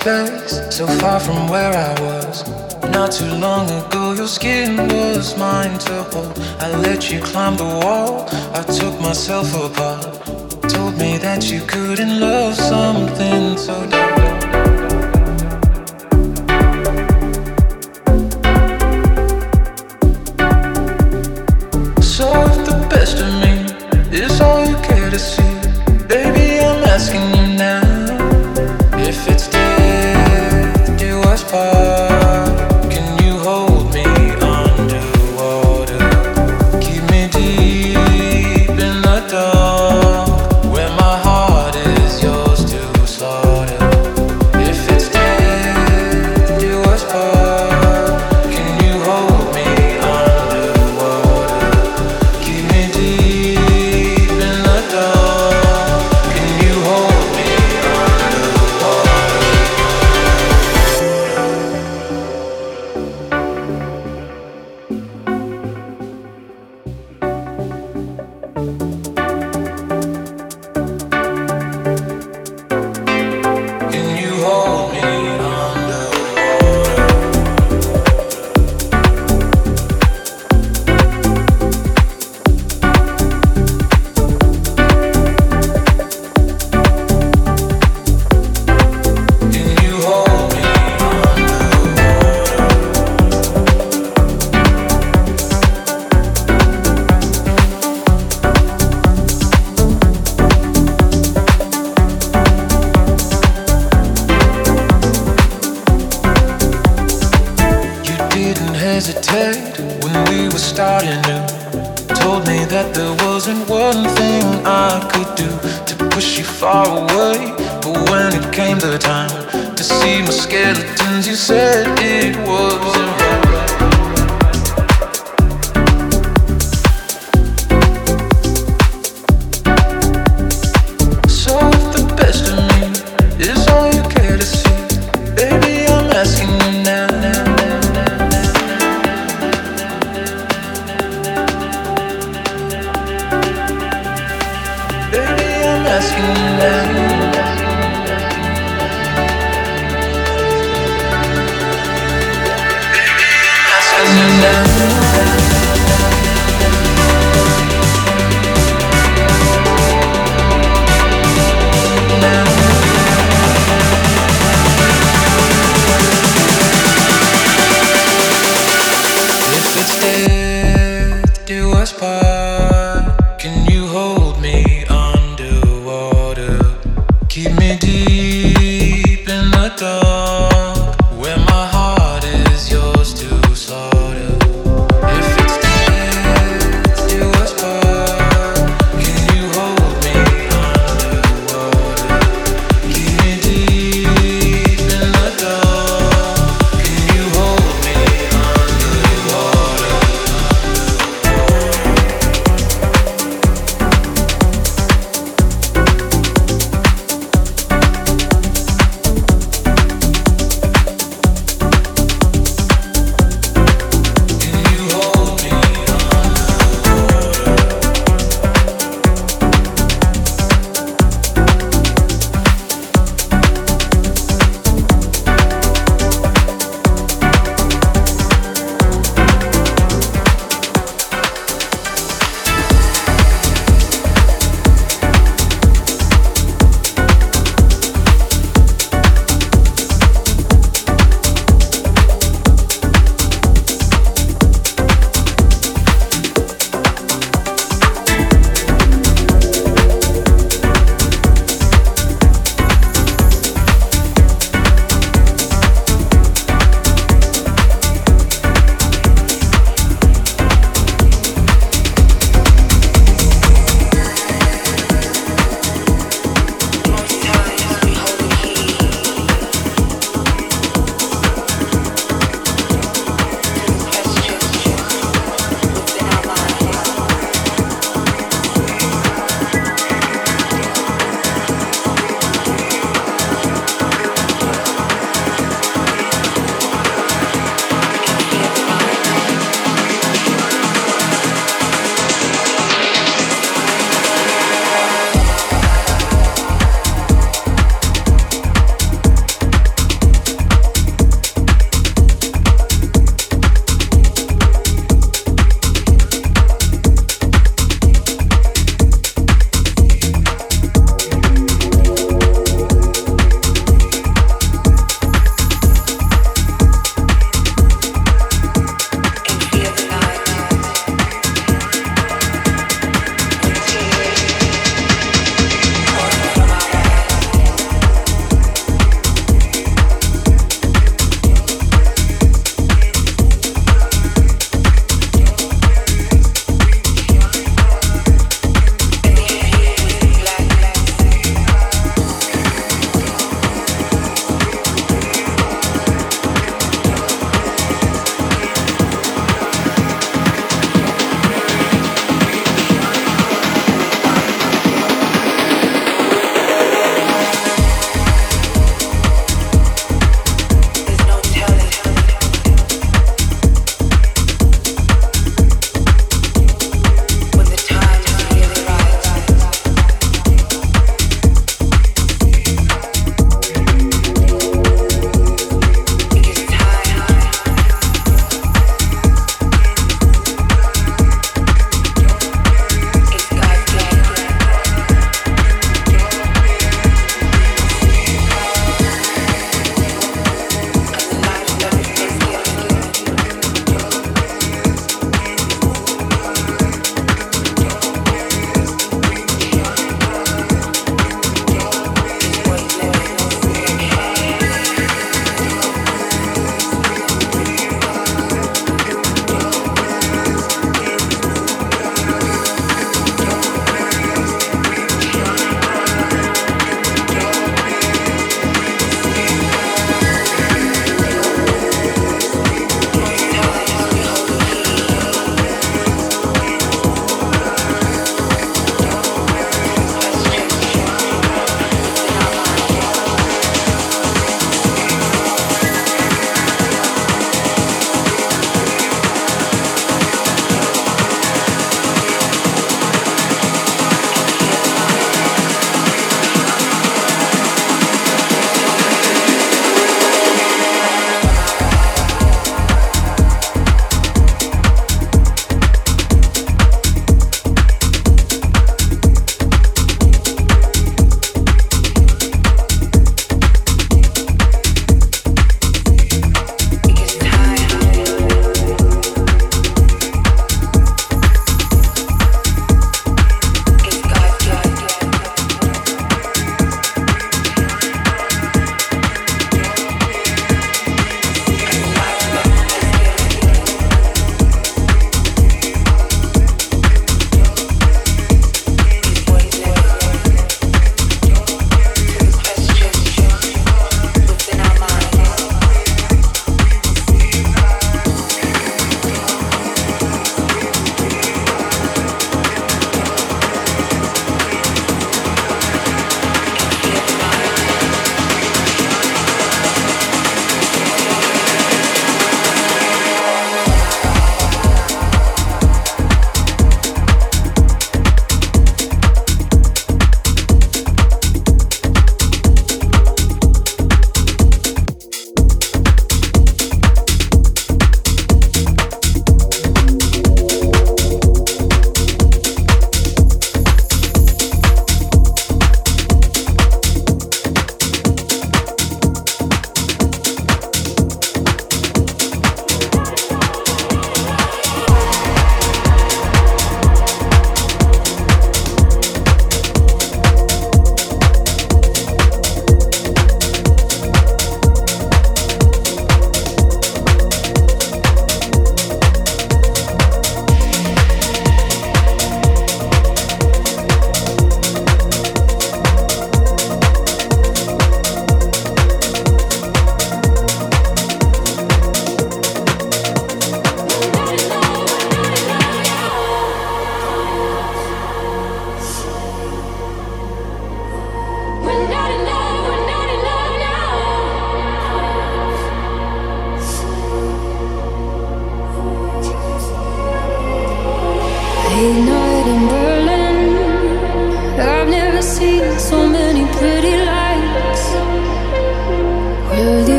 space, so far from where I was. Not too long ago, your skin was mine to hold. I let you climb the wall, I took myself apart. Told me that you couldn't love something so dark.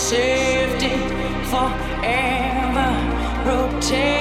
In safety forever, protect